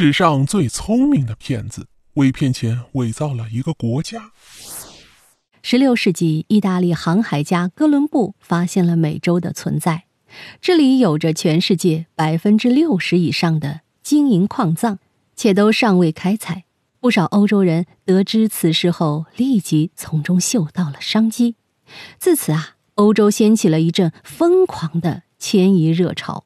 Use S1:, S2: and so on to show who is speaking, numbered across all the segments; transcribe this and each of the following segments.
S1: 史上最聪明的骗子，为骗钱伪造了一个国家。
S2: 十六世纪，意大利航海家哥伦布发现了美洲的存在，这里有着全世界百分之六十以上的金银矿藏，且都尚未开采。不少欧洲人得知此事后，立即从中嗅到了商机。自此啊，欧洲掀起了一阵疯狂的迁移热潮。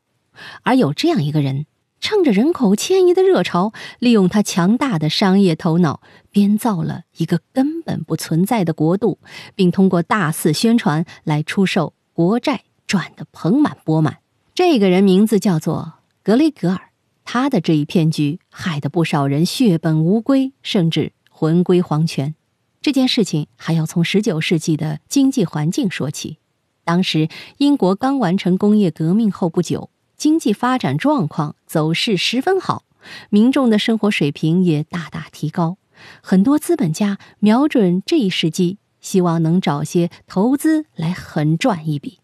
S2: 而有这样一个人，趁着人口迁移的热潮，利用他强大的商业头脑，编造了一个根本不存在的国度，并通过大肆宣传来出售国债，赚得盆满钵满。这个人名字叫做格雷格尔。他的这一骗局害得不少人血本无归，甚至魂归黄泉。这件事情还要从19世纪的经济环境说起。当时英国刚完成工业革命后不久，经济发展状况走势十分好，民众的生活水平也大大提高。很多资本家瞄准这一时机，希望能找些投资来狠赚一笔。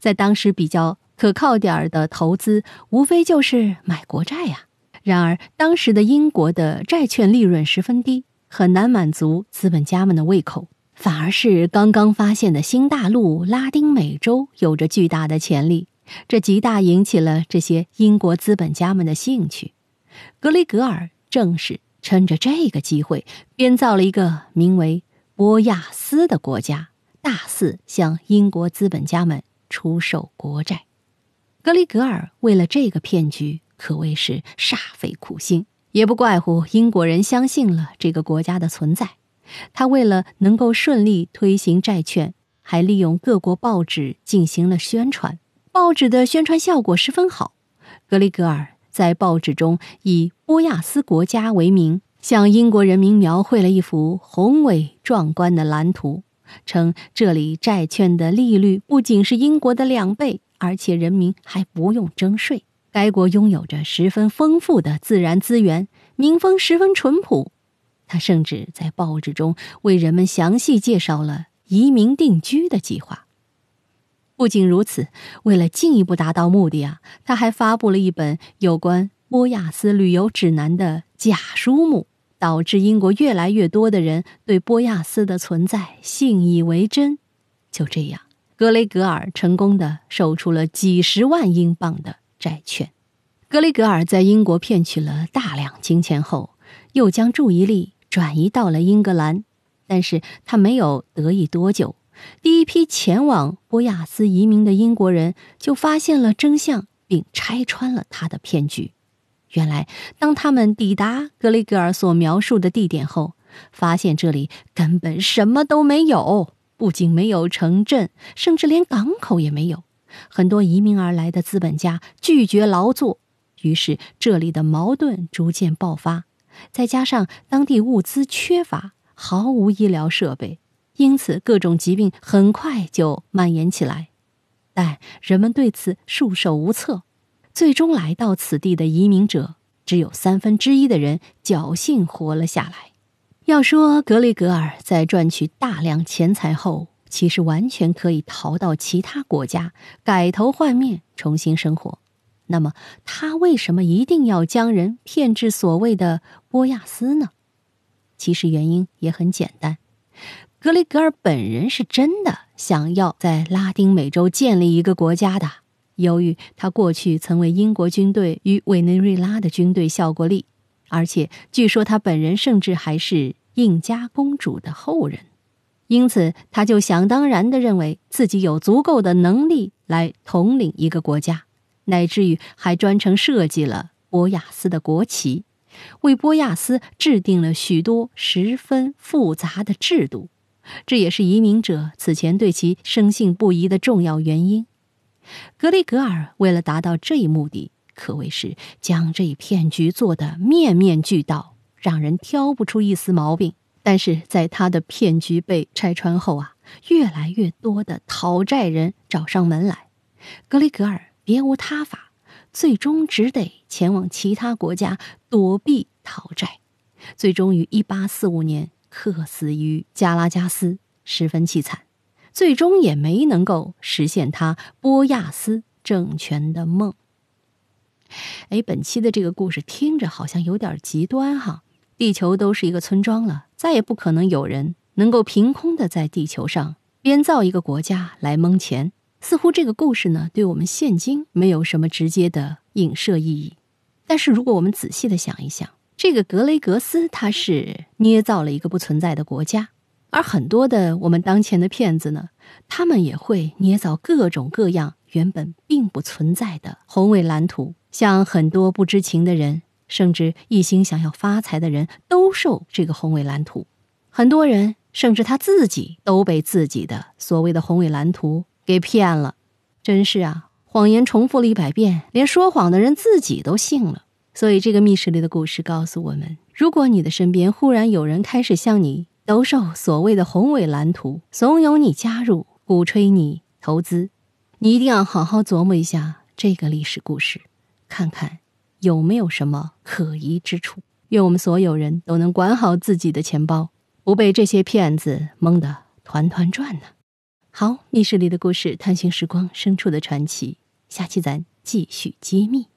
S2: 在当时比较。可靠点儿的投资，无非就是买国债呀。然而，当时的英国的债券利润十分低，很难满足资本家们的胃口。反而是刚刚发现的新大陆拉丁美洲有着巨大的潜力，这极大引起了这些英国资本家们的兴趣。格雷格尔正是趁着这个机会，编造了一个名为波亚斯的国家，大肆向英国资本家们出售国债。格雷格尔为了这个骗局可谓是煞费苦心，也不怪乎英国人相信了这个国家的存在。他为了能够顺利推行债券，还利用各国报纸进行了宣传。报纸的宣传效果十分好。格里格尔在报纸中以波亚斯国家为名，向英国人民描绘了一幅宏伟壮观的蓝图，称这里债券的利率不仅是英国的两倍。而且人民还不用征税。该国拥有着十分丰富的自然资源，民风十分淳朴。他甚至在报纸中为人们详细介绍了移民定居的计划。不仅如此，为了进一步达到目的啊，他还发布了一本有关波亚斯旅游指南的假书目，导致英国越来越多的人对波亚斯的存在信以为真。就这样。格雷格尔成功的售出了几十万英镑的债券。格雷格尔在英国骗取了大量金钱后，又将注意力转移到了英格兰。但是他没有得意多久，第一批前往波亚斯移民的英国人就发现了真相，并拆穿了他的骗局。原来，当他们抵达格雷格尔所描述的地点后，发现这里根本什么都没有。不仅没有城镇，甚至连港口也没有。很多移民而来的资本家拒绝劳作，于是这里的矛盾逐渐爆发。再加上当地物资缺乏，毫无医疗设备，因此各种疾病很快就蔓延起来。但人们对此束手无策。最终来到此地的移民者，只有三分之一的人侥幸活了下来。要说格雷格尔在赚取大量钱财后，其实完全可以逃到其他国家改头换面重新生活，那么他为什么一定要将人骗至所谓的波亚斯呢？其实原因也很简单，格雷格尔本人是真的想要在拉丁美洲建立一个国家的。由于他过去曾为英国军队与委内瑞拉的军队效过力，而且据说他本人甚至还是。印加公主的后人，因此他就想当然的认为自己有足够的能力来统领一个国家，乃至于还专程设计了波亚斯的国旗，为波亚斯制定了许多十分复杂的制度。这也是移民者此前对其深信不疑的重要原因。格里格尔为了达到这一目的，可谓是将这一骗局做得面面俱到。让人挑不出一丝毛病，但是在他的骗局被拆穿后啊，越来越多的讨债人找上门来，格里格尔别无他法，最终只得前往其他国家躲避讨债，最终于一八四五年客死于加拉加斯，十分凄惨，最终也没能够实现他波亚斯政权的梦。哎，本期的这个故事听着好像有点极端哈。地球都是一个村庄了，再也不可能有人能够凭空的在地球上编造一个国家来蒙钱。似乎这个故事呢，对我们现今没有什么直接的影射意义。但是如果我们仔细的想一想，这个格雷格斯他是捏造了一个不存在的国家，而很多的我们当前的骗子呢，他们也会捏造各种各样原本并不存在的宏伟蓝图，像很多不知情的人。甚至一心想要发财的人都受这个宏伟蓝图，很多人甚至他自己都被自己的所谓的宏伟蓝图给骗了。真是啊，谎言重复了一百遍，连说谎的人自己都信了。所以，这个密室里的故事告诉我们：如果你的身边忽然有人开始向你兜售所谓的宏伟蓝图，怂恿你加入，鼓吹你投资，你一定要好好琢磨一下这个历史故事，看看。有没有什么可疑之处？愿我们所有人都能管好自己的钱包，不被这些骗子蒙得团团转呢。好，密室里的故事，探寻时光深处的传奇，下期咱继续揭秘。